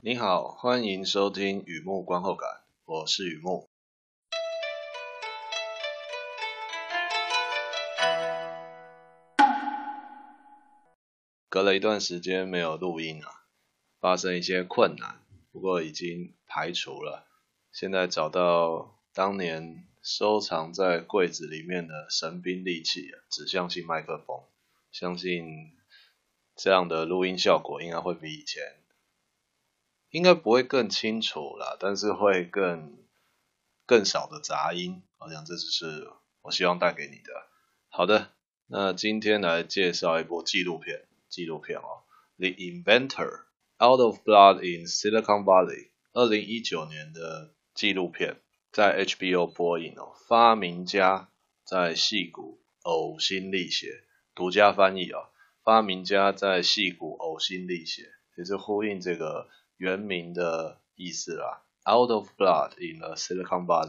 你好，欢迎收听雨木观后感，我是雨木。隔了一段时间没有录音啊，发生一些困难，不过已经排除了。现在找到当年收藏在柜子里面的神兵利器，指向性麦克风，相信这样的录音效果应该会比以前。应该不会更清楚啦，但是会更更少的杂音，好像这就是我希望带给你的。好的，那今天来介绍一部纪录片，纪录片哦，《The Inventor: Out of Blood in Silicon Valley》，二零一九年的纪录片，在 HBO 播映哦。发明家在戏骨呕心沥血，独家翻译哦。发明家在戏骨呕心沥血，也是呼应这个。原名的意思啦，《Out of Blood in the Silicon Valley》，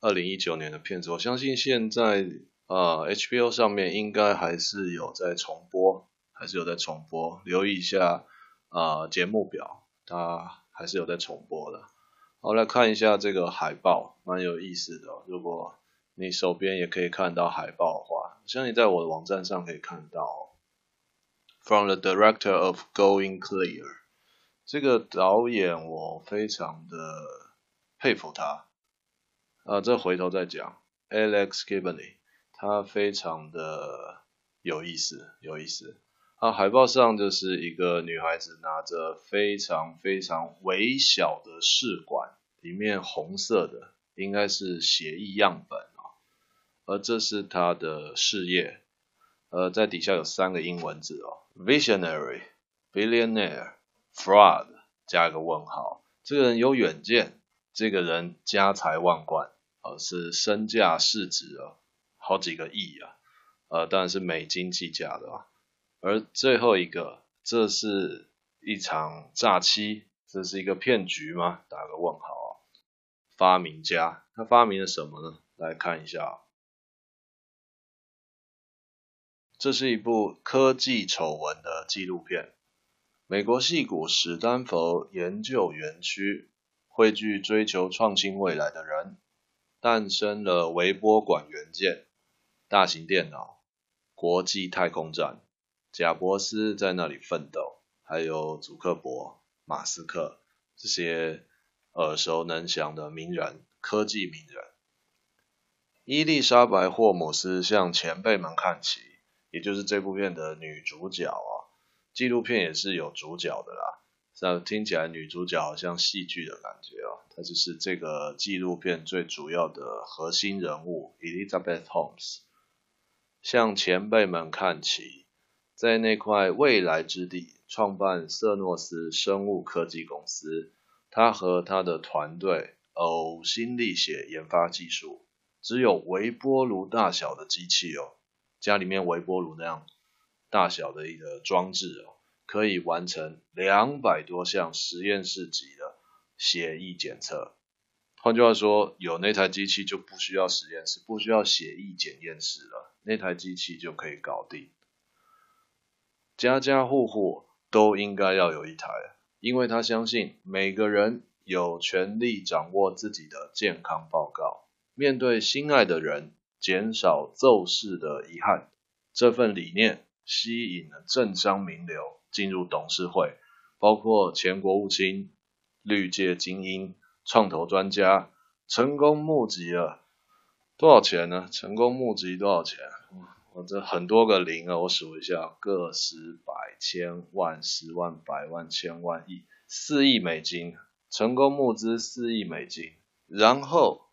二零一九年的片子，我相信现在呃 HBO 上面应该还是有在重播，还是有在重播，留意一下呃节目表，它还是有在重播的。好，来看一下这个海报，蛮有意思的。如果你手边也可以看到海报的话，相信在我的网站上可以看到。From the director of Going Clear。这个导演我非常的佩服他，啊，这回头再讲。Alex Gibney，他非常的有意思，有意思。啊，海报上就是一个女孩子拿着非常非常微小的试管，里面红色的应该是血液样本啊，而这是她的事业。呃，在底下有三个英文字哦，Visionary Billionaire。Fraud 加一个问号，这个人有远见，这个人家财万贯，呃，是身价市值啊，好几个亿啊，呃，当然是美金计价的啊。而最后一个，这是一场诈欺，这是一个骗局吗？打个问号啊。发明家，他发明了什么呢？来看一下，这是一部科技丑闻的纪录片。美国矽谷史丹佛研究园区汇聚追求创新未来的人，诞生了微波管元件、大型电脑、国际太空站。贾伯斯在那里奋斗，还有祖克伯、马斯克这些耳熟能详的名人、科技名人。伊丽莎白·霍姆斯向前辈们看齐，也就是这部片的女主角啊。纪录片也是有主角的啦，那听起来女主角好像戏剧的感觉哦，她就是这个纪录片最主要的核心人物 Elizabeth Holmes。向前辈们看齐，在那块未来之地创办瑟诺斯生物科技公司，他和他的团队呕心沥血研发技术，只有微波炉大小的机器哦，家里面微波炉那样。大小的一个装置哦，可以完成两百多项实验室级的血液检测。换句话说，有那台机器就不需要实验室，不需要血液检验室了，那台机器就可以搞定。家家户户都应该要有一台，因为他相信每个人有权利掌握自己的健康报告，面对心爱的人，减少骤逝的遗憾。这份理念。吸引了政商名流进入董事会，包括前国务卿、绿界精英、创投专家，成功募集了多少钱呢？成功募集多少钱？我这很多个零啊，我数一下，个十百千万十万百万千万亿，四亿美金，成功募资四亿美金，然后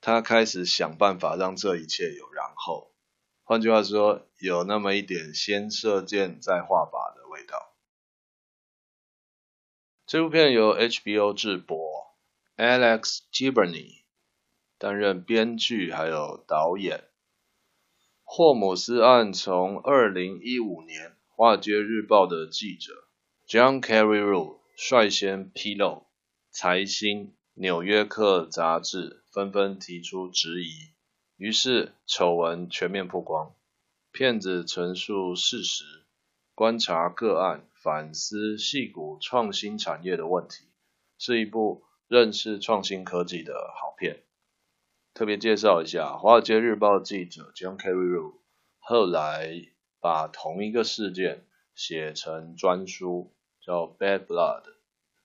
他开始想办法让这一切有然后。换句话说，有那么一点先射箭再画靶的味道。这部片由 HBO 制播，Alex Gibney 担任编剧还有导演。霍姆斯案从二零一五年《华尔街日报》的记者 John Carreyrou 率先披露，财新、纽约客杂志纷纷提出质疑。于是丑闻全面曝光，骗子陈述事实，观察个案反思矽谷创新产业的问题，是一部认识创新科技的好片。特别介绍一下，《华尔街日报》记者 John Carreyrou 后来把同一个事件写成专书，叫《Bad Blood》，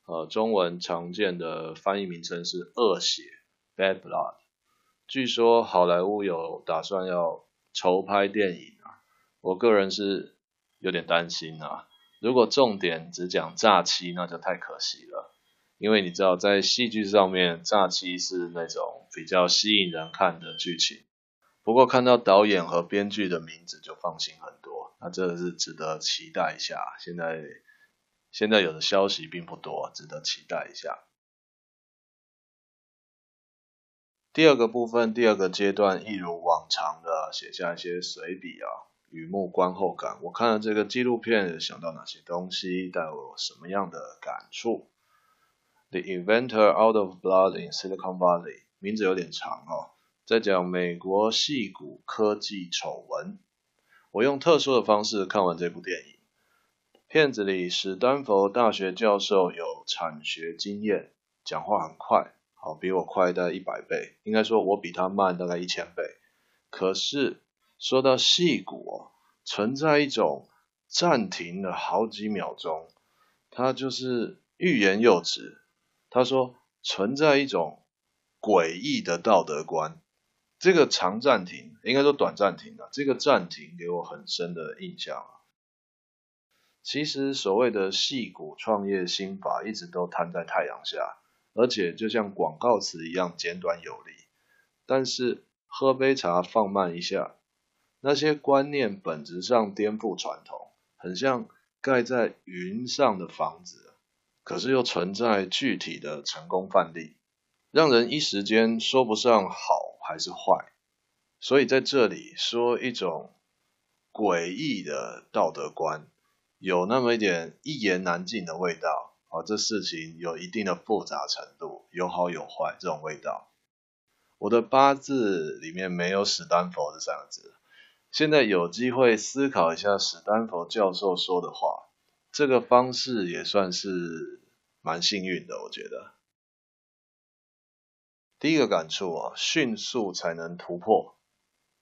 呃，中文常见的翻译名称是“恶血 ”（Bad Blood）。据说好莱坞有打算要筹拍电影啊，我个人是有点担心啊。如果重点只讲诈欺，那就太可惜了。因为你知道，在戏剧上面，诈欺是那种比较吸引人看的剧情。不过看到导演和编剧的名字就放心很多，那这是值得期待一下。现在现在有的消息并不多，值得期待一下。第二个部分，第二个阶段，一如往常的写下一些随笔啊。雨幕观后感，我看了这个纪录片，想到哪些东西，带我什么样的感触？The Inventor Out of Blood in Silicon Valley，名字有点长哦，在讲美国矽谷科技丑闻。我用特殊的方式看完这部电影。片子里，史丹佛大学教授有产学经验，讲话很快，好，比我快大概一百倍，应该说我比他慢大概一千倍。可是。说到矽谷哦，存在一种暂停了好几秒钟，他就是欲言又止。他说存在一种诡异的道德观，这个长暂停应该说短暂停啊，这个暂停给我很深的印象啊。其实所谓的矽谷创业心法一直都摊在太阳下，而且就像广告词一样简短有力。但是喝杯茶，放慢一下。那些观念本质上颠覆传统，很像盖在云上的房子，可是又存在具体的成功范例，让人一时间说不上好还是坏。所以在这里说一种诡异的道德观，有那么一点一言难尽的味道。啊，这事情有一定的复杂程度，有好有坏这种味道。我的八字里面没有史丹佛这三个字。现在有机会思考一下史丹佛教授说的话，这个方式也算是蛮幸运的，我觉得。第一个感触啊，迅速才能突破，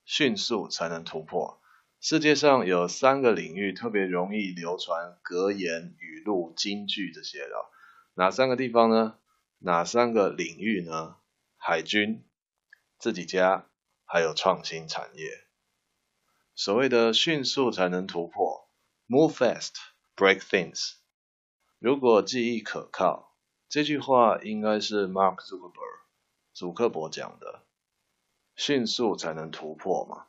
迅速才能突破。世界上有三个领域特别容易流传格言、语录、金句这些的，哪三个地方呢？哪三个领域呢？海军、自己家，还有创新产业。所谓的迅速才能突破，move fast, break things。如果记忆可靠，这句话应该是 Mark Zuckerberg 祖克伯讲的。迅速才能突破嘛，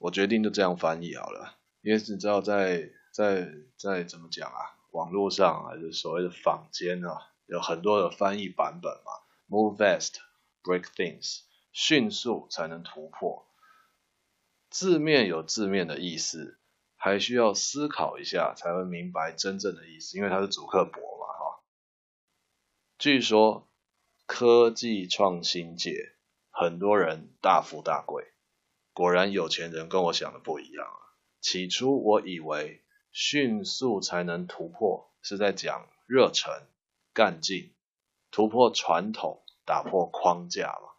我决定就这样翻译好了。因为你知道在，在在怎么讲啊？网络上还是所谓的坊间啊，有很多的翻译版本嘛。Move fast, break things。迅速才能突破。字面有字面的意思，还需要思考一下才会明白真正的意思，因为它是祖克伯嘛，哈。据说科技创新界很多人大富大贵，果然有钱人跟我想的不一样啊。起初我以为迅速才能突破是在讲热忱、干劲、突破传统、打破框架嘛，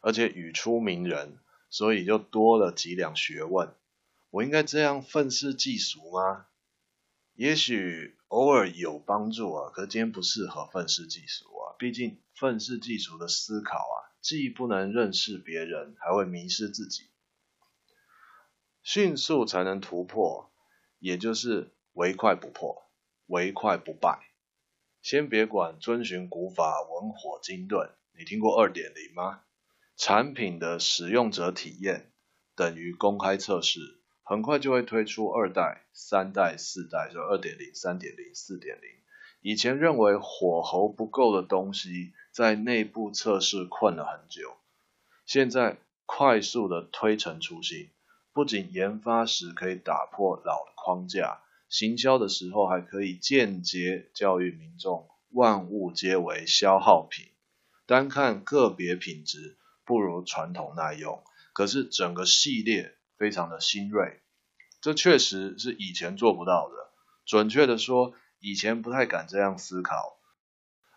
而且语出名人。所以就多了几两学问，我应该这样愤世嫉俗吗？也许偶尔有帮助啊，可今天不适合愤世嫉俗啊。毕竟愤世嫉俗的思考啊，既不能认识别人，还会迷失自己。迅速才能突破，也就是唯快不破，唯快不败。先别管遵循古法，文火精炖，你听过二点零吗？产品的使用者体验等于公开测试，很快就会推出二代、三代、四代，就二点零、三点零、四点零。以前认为火候不够的东西，在内部测试困了很久，现在快速的推陈出新，不仅研发时可以打破老的框架，行销的时候还可以间接教育民众，万物皆为消耗品，单看个别品质。不如传统耐用，可是整个系列非常的新锐，这确实是以前做不到的。准确的说，以前不太敢这样思考。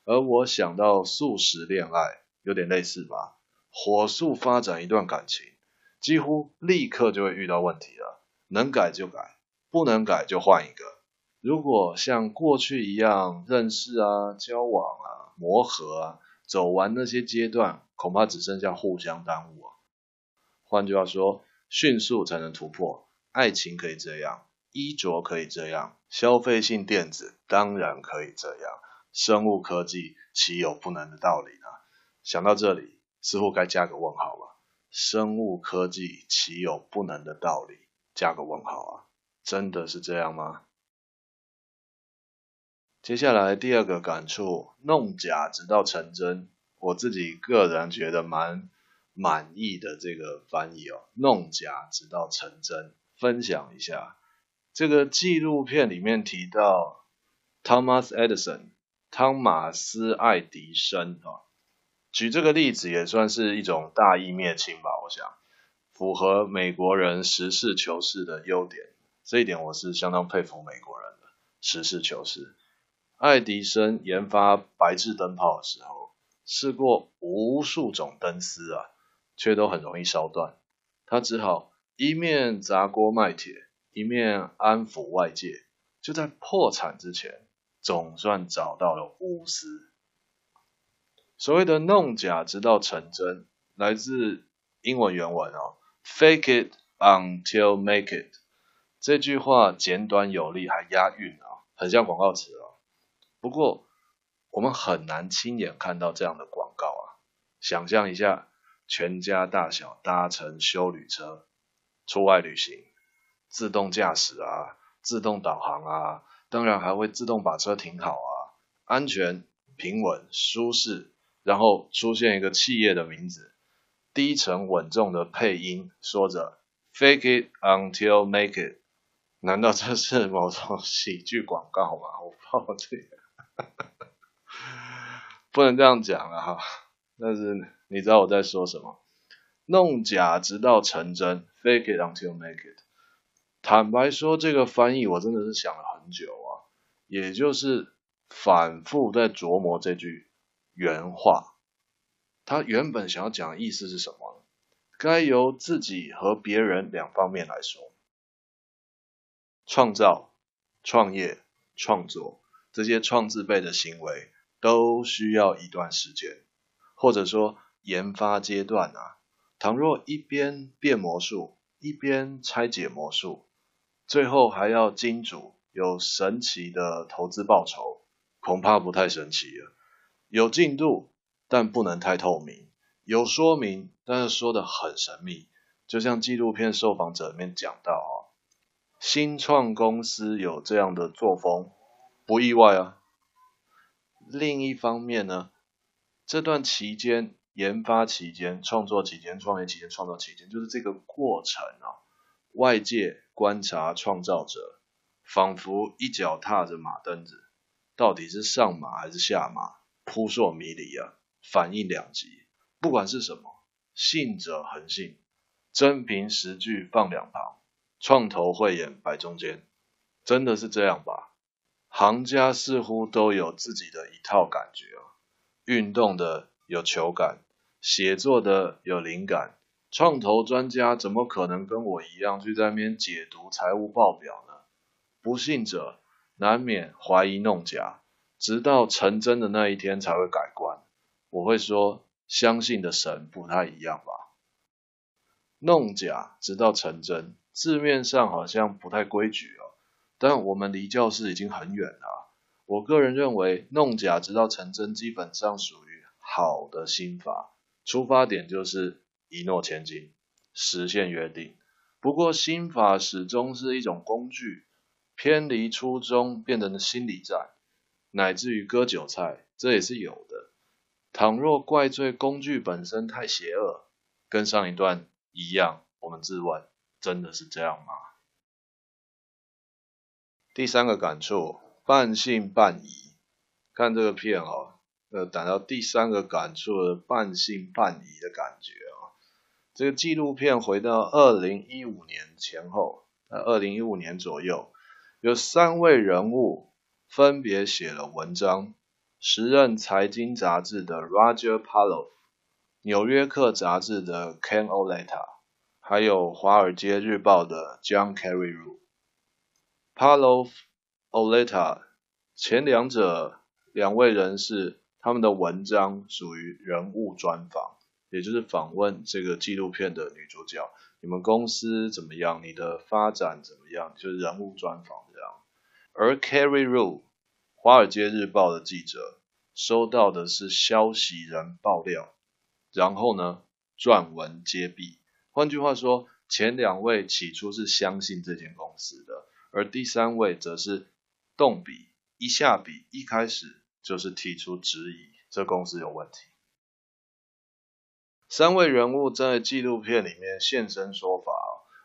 而我想到速食恋爱，有点类似吧？火速发展一段感情，几乎立刻就会遇到问题了。能改就改，不能改就换一个。如果像过去一样认识啊、交往啊、磨合啊，走完那些阶段，恐怕只剩下互相耽误啊。换句话说，迅速才能突破。爱情可以这样，衣着可以这样，消费性电子当然可以这样，生物科技岂有不能的道理呢？想到这里，似乎该加个问号了。生物科技岂有不能的道理？加个问号啊，真的是这样吗？接下来第二个感触，弄假直到成真，我自己个人觉得蛮满意的这个翻译哦，弄假直到成真。分享一下，这个纪录片里面提到 Thomas Edison，汤马斯爱迪生啊，举这个例子也算是一种大义灭亲吧，我想符合美国人实事求是的优点，这一点我是相当佩服美国人的实事求是。爱迪生研发白炽灯泡的时候，试过无数种灯丝啊，却都很容易烧断。他只好一面砸锅卖铁，一面安抚外界。就在破产之前，总算找到了钨丝。所谓的弄假直到成真，来自英文原文哦，Fake it until make it。这句话简短有力，还押韵啊，很像广告词哦。不过，我们很难亲眼看到这样的广告啊！想象一下，全家大小搭乘休旅车出外旅行，自动驾驶啊，自动导航啊，当然还会自动把车停好啊，安全、平稳、舒适，然后出现一个企业的名字，低沉稳重的配音，说着 “Fake it until make it”，难道这是某种喜剧广告吗？我抱歉。不能这样讲了哈，但是你知道我在说什么？弄假直到成真，fake it until make it。坦白说，这个翻译我真的是想了很久啊，也就是反复在琢磨这句原话。他原本想要讲的意思是什么？该由自己和别人两方面来说。创造、创业、创作。这些创字辈的行为都需要一段时间，或者说研发阶段啊。倘若一边变魔术，一边拆解魔术，最后还要金主有神奇的投资报酬，恐怕不太神奇了。有进度，但不能太透明；有说明，但是说得很神秘。就像纪录片受访者里面讲到啊，新创公司有这样的作风。不意外啊。另一方面呢，这段期间、研发期间、创作期间、创业期间、创造期间，就是这个过程啊。外界观察创造者，仿佛一脚踏着马蹬子，到底是上马还是下马，扑朔迷离啊，反应两极。不管是什么，信者恒信，真凭实据放两旁，创投慧眼摆中间，真的是这样吧？行家似乎都有自己的一套感觉啊，运动的有球感，写作的有灵感，创投专家怎么可能跟我一样去在那边解读财务报表呢？不信者难免怀疑弄假，直到成真的那一天才会改观。我会说，相信的神不太一样吧？弄假直到成真，字面上好像不太规矩哦。但我们离教室已经很远了。我个人认为，弄假直到成真，基本上属于好的心法。出发点就是一诺千金，实现约定。不过，心法始终是一种工具，偏离初衷变成了心理战，乃至于割韭菜，这也是有的。倘若怪罪工具本身太邪恶，跟上一段一样，我们自问，真的是这样吗？第三个感触，半信半疑。看这个片哦，呃，谈到第三个感触的半信半疑的感觉啊。这个纪录片回到二零一五年前后，呃，二零一五年左右，有三位人物分别写了文章，时任财经杂志的 Roger Paloff，纽约客杂志的 Ken Oleta，还有华尔街日报的 John Carreyrou。Paloff、Auletta 前两者两位人士，他们的文章属于人物专访，也就是访问这个纪录片的女主角，你们公司怎么样？你的发展怎么样？就是人物专访而 Carreyrou，华尔街日报的记者，收到的是消息人爆料，然后呢，撰文揭弊。换句话说，前两位起初是相信这间公司的，而第三位则是动笔，一下笔，一开始就是提出质疑，这公司有问题。三位人物在纪录片里面现身说法，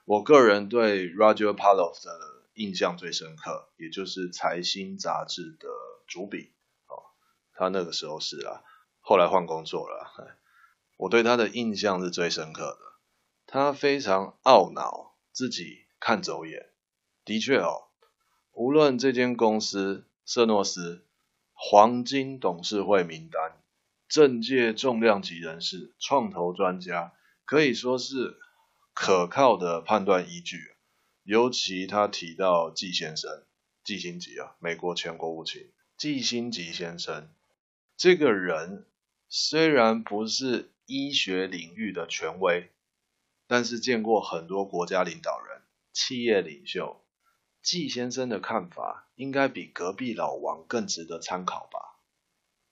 我个人对 Roger Paloff 的。印象最深刻，也就是财新杂志的主笔哦，他那个时候是啊，后来换工作了。我对他的印象是最深刻的，他非常懊恼自己看走眼。的确哦，无论这间公司瑟诺斯黄金董事会名单、政界重量级人士、创投专家，可以说是可靠的判断依据。尤其他提到季先生，季新吉啊，美国前国务卿季新吉先生，这个人虽然不是医学领域的权威，但是见过很多国家领导人、企业领袖，季先生的看法应该比隔壁老王更值得参考吧？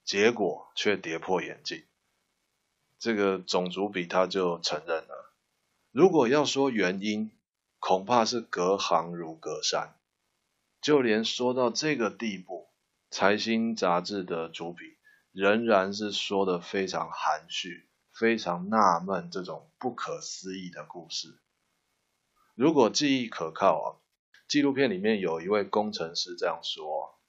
结果却跌破眼镜，这个种族比他就承认了，如果要说原因。恐怕是隔行如隔山，就连说到这个地步，财新杂志的主笔仍然是说得非常含蓄、非常纳闷这种不可思议的故事。如果记忆可靠啊，纪录片里面有一位工程师这样说：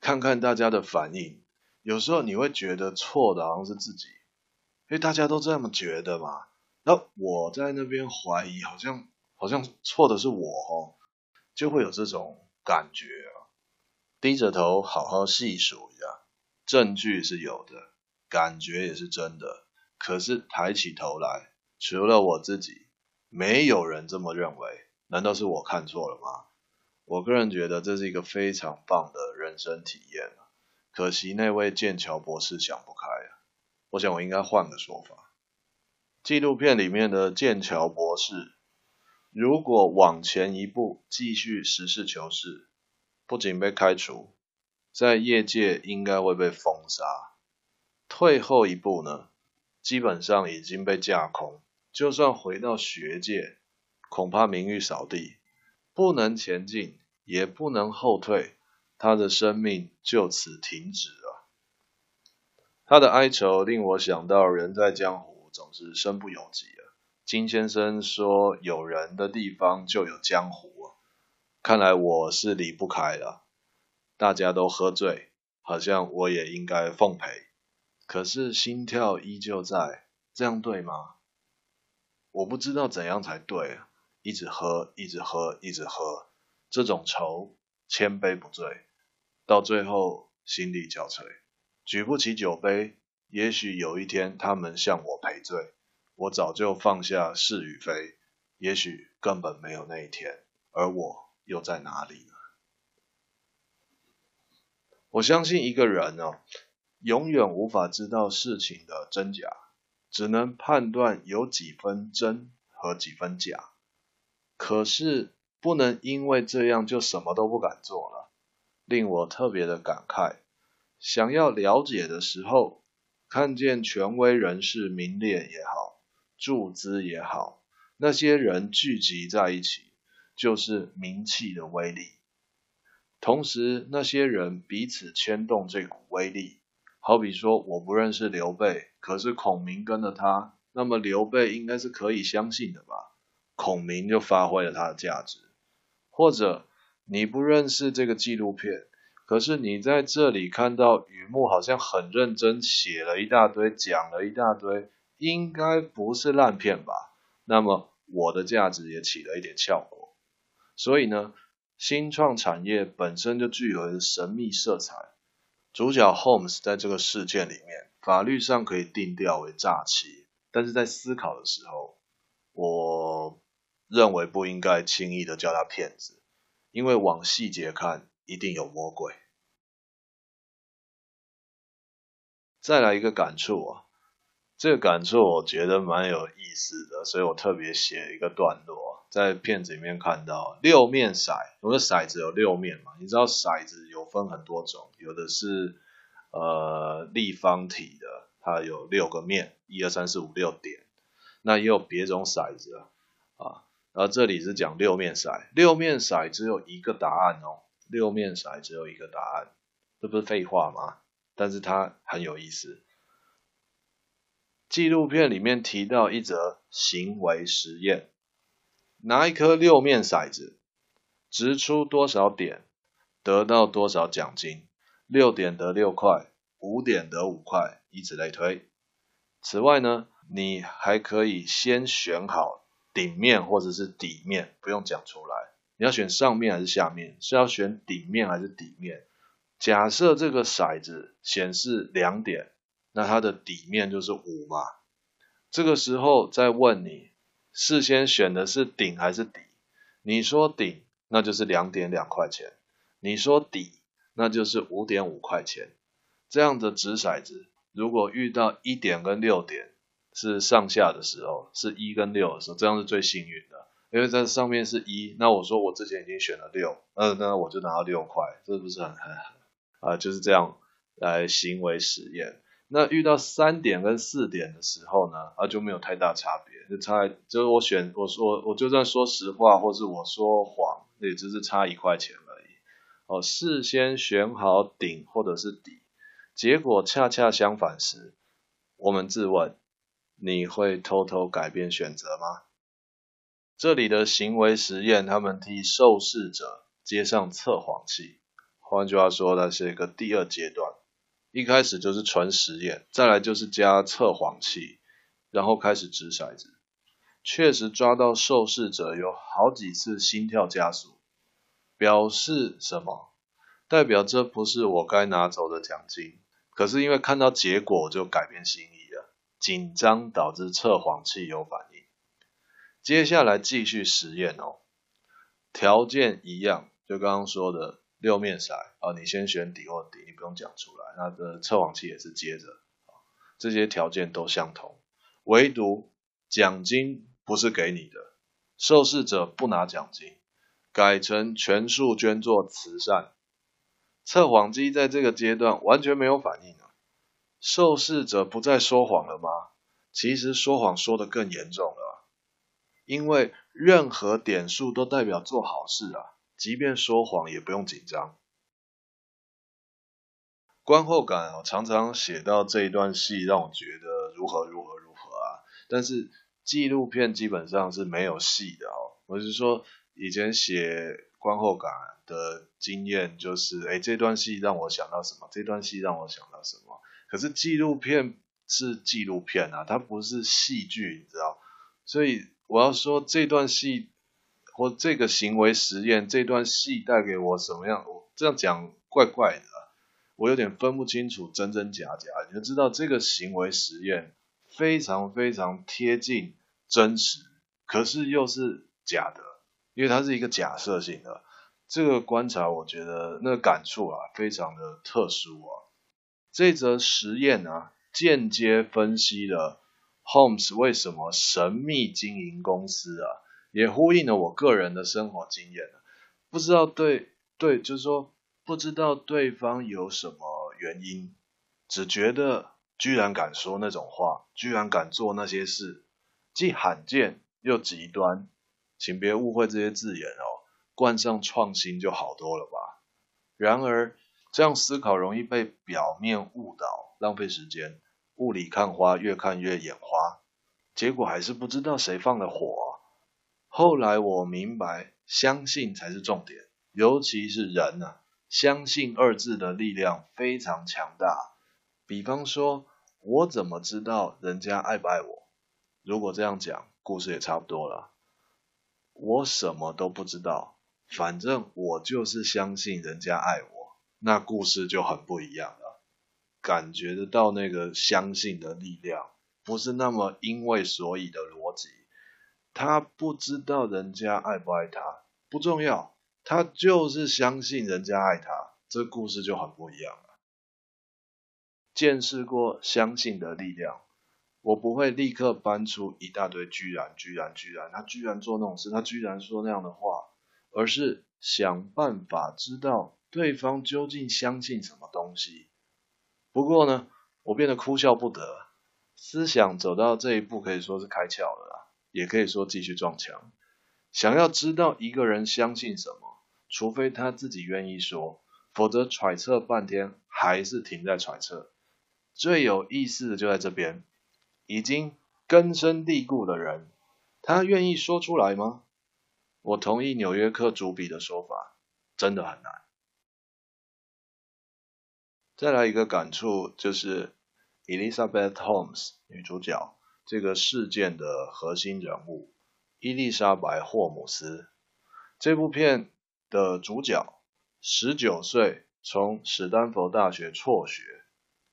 看看大家的反应，有时候你会觉得错的好像是自己，因为大家都这么觉得嘛。那我在那边怀疑，好像。好像错的是我哦，就会有这种感觉啊。低着头好好细数一下，证据是有的，感觉也是真的。可是抬起头来，除了我自己，没有人这么认为。难道是我看错了吗？我个人觉得这是一个非常棒的人生体验。可惜那位剑桥博士想不开啊。我想我应该换个说法。纪录片里面的剑桥博士。如果往前一步继续实事求是，不仅被开除，在业界应该会被封杀；退后一步呢，基本上已经被架空。就算回到学界，恐怕名誉扫地，不能前进，也不能后退，他的生命就此停止了。他的哀愁令我想到，人在江湖总是身不由己啊。金先生说：“有人的地方就有江湖。”看来我是离不开了。大家都喝醉，好像我也应该奉陪。可是心跳依旧在，这样对吗？我不知道怎样才对。一直喝，一直喝，一直喝，这种愁，千杯不醉，到最后心力交瘁，举不起酒杯。也许有一天，他们向我赔罪。我早就放下是与非，也许根本没有那一天，而我又在哪里呢？我相信一个人、哦，永远无法知道事情的真假，只能判断有几分真和几分假。可是不能因为这样就什么都不敢做了，令我特别的感慨。想要了解的时候，看见权威人士名列也好。注资也好，那些人聚集在一起，就是名气的威力。同时，那些人彼此牵动这股威力。好比说，我不认识刘备，可是孔明跟了他，那么刘备应该是可以相信的吧？孔明就发挥了他的价值。或者，你不认识这个纪录片，可是你在这里看到雨木好像很认真写了一大堆，讲了一大堆。应该不是烂片吧？那么我的价值也起了一点效果。所以呢，新创产业本身就具有神秘色彩。主角 Holmes 在这个事件里面，法律上可以定调为诈欺，但是在思考的时候，我认为不应该轻易的叫他骗子，因为往细节看，一定有魔鬼。再来一个感触啊，这个感触我觉得蛮有意思的，所以我特别写一个段落，在片子里面看到六面骰，我的骰子有六面嘛，你知道骰子有分很多种，有的是呃立方体的，它有六个面，一二三四五六点，那也有别种骰子啊，啊，然后这里是讲六面骰，六面骰只有一个答案哦，六面骰只有一个答案，这不是废话吗？但是它很有意思。纪录片里面提到一则行为实验，拿一颗六面骰子，掷出多少点，得到多少奖金。六点得六块，五点得五块，以此类推。此外呢，你还可以先选好顶面或者是底面，不用讲出来。你要选上面还是下面？是要选顶面还是底面？假设这个骰子显示两点，那它的底面就是五嘛。这个时候再问你，事先选的是顶还是底？你说顶，那就是两点两块钱；你说底，那就是五点五块钱。这样的掷骰子，如果遇到一点跟六点是上下的时候，是一跟六的时候，这样是最幸运的，因为在上面是一。那我说我之前已经选了六，那，那我就拿到六块，是不是很很很？啊，就是这样来行为实验。那遇到三点跟四点的时候呢，啊就没有太大差别，就差就是我选我说我就算说实话，或是我说谎，也只是差一块钱而已。哦，事先选好顶或者是底，结果恰恰相反时，我们自问，你会偷偷改变选择吗？这里的行为实验，他们替受试者接上测谎器。换句话说，那是一个第二阶段，一开始就是纯实验，再来就是加测谎器，然后开始掷骰子。确实抓到受试者有好几次心跳加速，表示什么？代表这不是我该拿走的奖金。可是因为看到结果，我就改变心意了。紧张导致测谎器有反应。接下来继续实验哦，条件一样，就刚刚说的。六面骰啊，你先选底或底，你不用讲出来。那的测谎器也是接着，这些条件都相同，唯独奖金不是给你的，受试者不拿奖金，改成全数捐做慈善。测谎机在这个阶段完全没有反应啊，受试者不再说谎了吗？其实说谎说得更严重了，因为任何点数都代表做好事啊。即便说谎也不用紧张。观后感我，常常写到这一段戏，让我觉得如何如何如何啊。但是纪录片基本上是没有戏的哦。我是说，以前写观后感的经验就是，哎，这段戏让我想到什么？这段戏让我想到什么？可是纪录片是纪录片啊，它不是戏剧，你知道？所以我要说这段戏。或这个行为实验这段戏带给我什么样？我这样讲怪怪的，我有点分不清楚真真假假。你就知道这个行为实验非常非常贴近真实，可是又是假的，因为它是一个假设性的。这个观察我觉得那个感触啊，非常的特殊啊。这则实验啊，间接分析了 Holmes 为什么神秘经营公司啊。也呼应了我个人的生活经验，不知道对对，就是说不知道对方有什么原因，只觉得居然敢说那种话，居然敢做那些事，既罕见又极端，请别误会这些字眼哦，冠上创新就好多了吧。然而这样思考容易被表面误导，浪费时间，雾里看花，越看越眼花，结果还是不知道谁放的火。后来我明白，相信才是重点，尤其是人啊，相信二字的力量非常强大。比方说，我怎么知道人家爱不爱我？如果这样讲，故事也差不多了。我什么都不知道，反正我就是相信人家爱我，那故事就很不一样了。感觉得到那个相信的力量，不是那么因为所以的逻。他不知道人家爱不爱他，不重要，他就是相信人家爱他，这故事就很不一样了。见识过相信的力量。我不会立刻搬出一大堆居然居然居然，他居然做那种事，他居然说那样的话，而是想办法知道对方究竟相信什么东西。不过呢，我变得哭笑不得，思想走到这一步可以说是开窍了啦，也可以说继续撞墙。想要知道一个人相信什么，除非他自己愿意说，否则揣测半天还是停在揣测。最有意思的就在这边。已经根深蒂固的人，他愿意说出来吗？我同意纽约客主笔的说法，真的很难。再来一个感触，就是 Elizabeth Holmes 女主角这个事件的核心人物伊丽莎白·霍姆斯。这部片的主角十九岁从史丹佛大学辍学，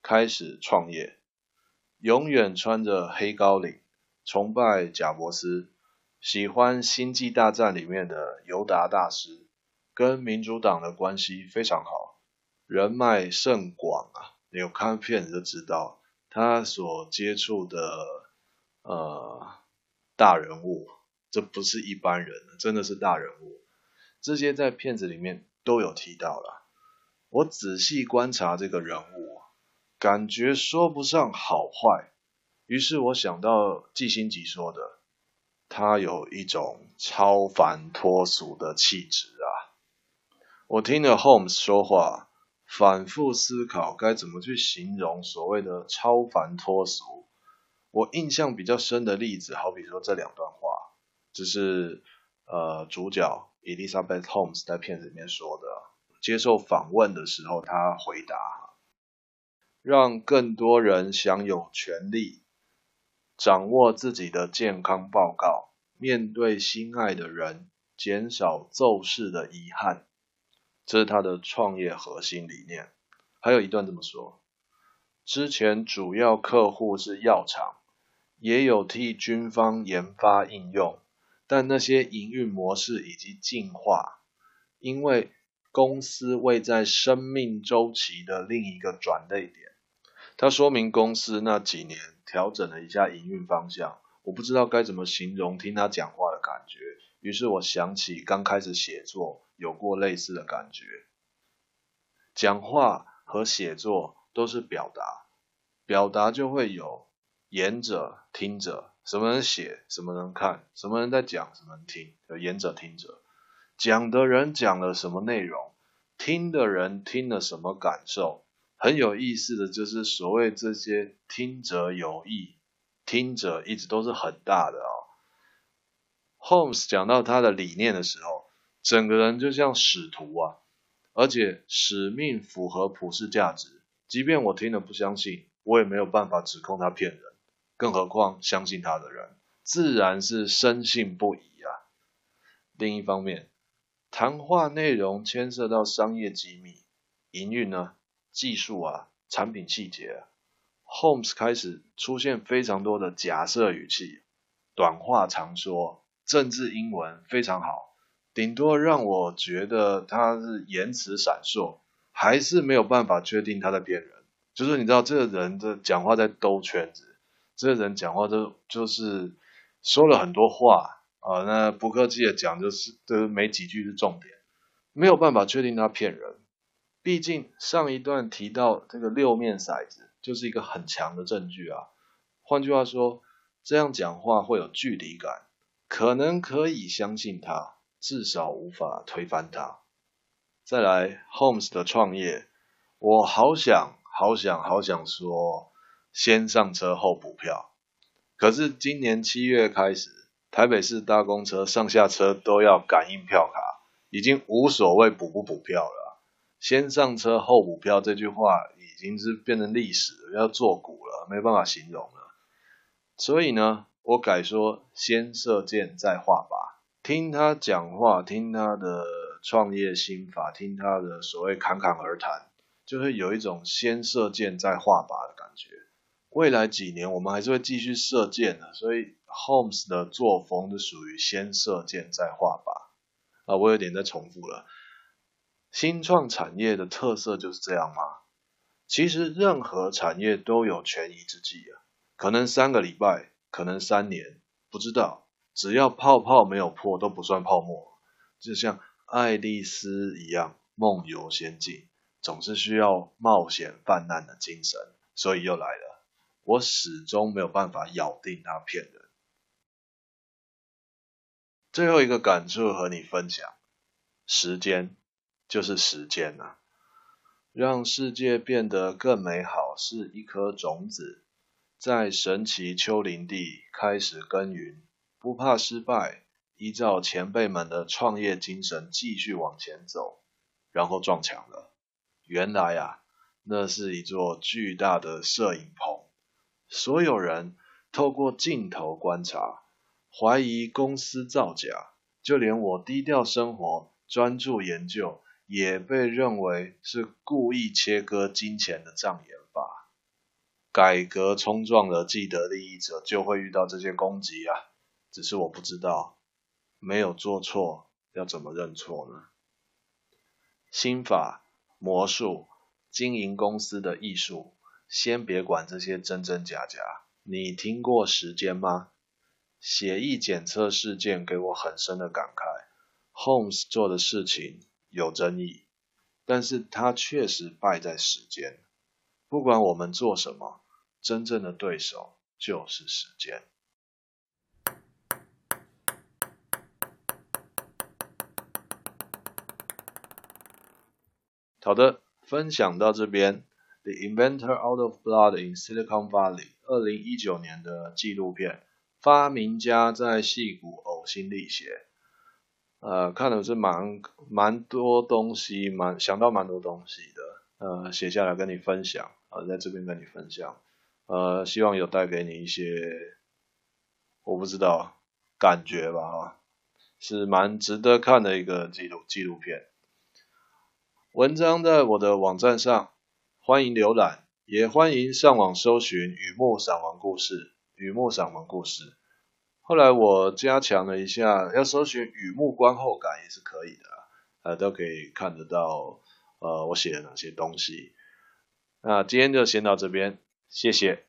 开始创业。永远穿着黑高领，崇拜贾伯斯，喜欢《星际大战》里面的尤达大师，跟民主党的关系非常好，人脉甚广啊！你有看片子就知道，他所接触的呃大人物，这不是一般人，真的是大人物。这些在片子里面都有提到了。我仔细观察这个人物。感觉说不上好坏，于是我想到季辛吉说的，他有一种超凡脱俗的气质啊。我听了 Holmes 说话，反复思考该怎么去形容所谓的超凡脱俗。我印象比较深的例子，好比说这两段话，这是呃主角 Elizabeth Holmes 在片子里面说的，接受访问的时候，他回答。让更多人享有权利，掌握自己的健康报告，面对心爱的人，减少骤逝的遗憾，这是他的创业核心理念。还有一段这么说：之前主要客户是药厂，也有替军方研发应用，但那些营运模式以及进化，因为公司位在生命周期的另一个转捩点。他说明公司那几年调整了一下营运方向，我不知道该怎么形容听他讲话的感觉。于是我想起刚开始写作有过类似的感觉。讲话和写作都是表达，表达就会有言者、听者，什么人写，什么人看，什么人在讲，什么人听，有言者、听者。讲的人讲了什么内容，听的人听了什么感受。很有意思的就是所谓这些听者有意，听者一直都是很大的啊、哦。Holmes 讲到他的理念的时候，整个人就像使徒啊，而且使命符合普世价值。即便我听了不相信，我也没有办法指控他骗人，更何况相信他的人，自然是深信不疑啊。另一方面，谈话内容牵涉到商业机密，营运呢？技术啊，产品细节啊，Holmes 开始出现非常多的假设语气，短话长说，政治英文非常好，顶多让我觉得他是言辞闪烁，还是没有办法确定他在骗人。就是你知道这个人的讲话在兜圈子，这个人讲话都就是说了很多话啊，那不客气的讲就是，都没几句是重点，没有办法确定他骗人。毕竟上一段提到这个六面骰子就是一个很强的证据啊。换句话说，这样讲话会有距离感，可能可以相信他，至少无法推翻他。再来，Holmes 的创业，我好想好想好想说，先上车后补票。可是今年七月开始，台北市搭公车上下车都要感应票卡，已经无所谓补不补票了。先上车后补票这句话已经是变成历史，要作古了，没办法形容了。所以呢，我改说先射箭再画靶。听他讲话，听他的创业心法，听他的所谓侃侃而谈，就会有一种先射箭再画靶的感觉。未来几年我们还是会继续射箭的，所以 Holmes 的作风就属于先射箭再画靶。啊，我有点在重复了。新创产业的特色就是这样吗？其实任何产业都有权宜之计啊，可能三个礼拜，可能三年，不知道。只要泡泡没有破，都不算泡沫。就像爱丽丝一样，梦游仙境，总是需要冒险犯难的精神。所以又来了，我始终没有办法咬定他骗人。最后一个感触和你分享：时间就是时间啊。让世界变得更美好，是一颗种子，在神奇丘陵地开始耕耘，不怕失败，依照前辈们的创业精神继续往前走，然后撞墙了。原来啊，那是一座巨大的摄影棚，所有人透过镜头观察，怀疑公司造假，就连我低调生活、专注研究。也被认为是故意切割金钱的障眼法。改革冲撞了既得利益者就会遇到这些攻击啊！只是我不知道，没有做错，要怎么认错呢？心法、魔术、经营公司的艺术，先别管这些真真假假。你听过时间吗？血液检测事件给我很深的感慨。Holmes 做的事情。有争议，但是他确实败在时间。不管我们做什么，真正的对手就是时间。好的，分享到这边，《The Inventor Out of Blood in Silicon Valley》二零一九年的纪录片，发明家在戏骨呕心沥血。呃，看的是蛮蛮多东西，蛮想到蛮多东西的，呃，写下来跟你分享，呃，在这边跟你分享，呃，希望有带给你一些，我不知道感觉吧，是蛮值得看的一个纪录纪录片。文章在我的网站上，欢迎浏览，也欢迎上网搜寻雨墨散文故事，雨墨散文故事。后来我加强了一下，要搜寻雨墨观后感也是可以的，呃，都可以看得到，呃，我写了哪些东西。那今天就先到这边，谢谢。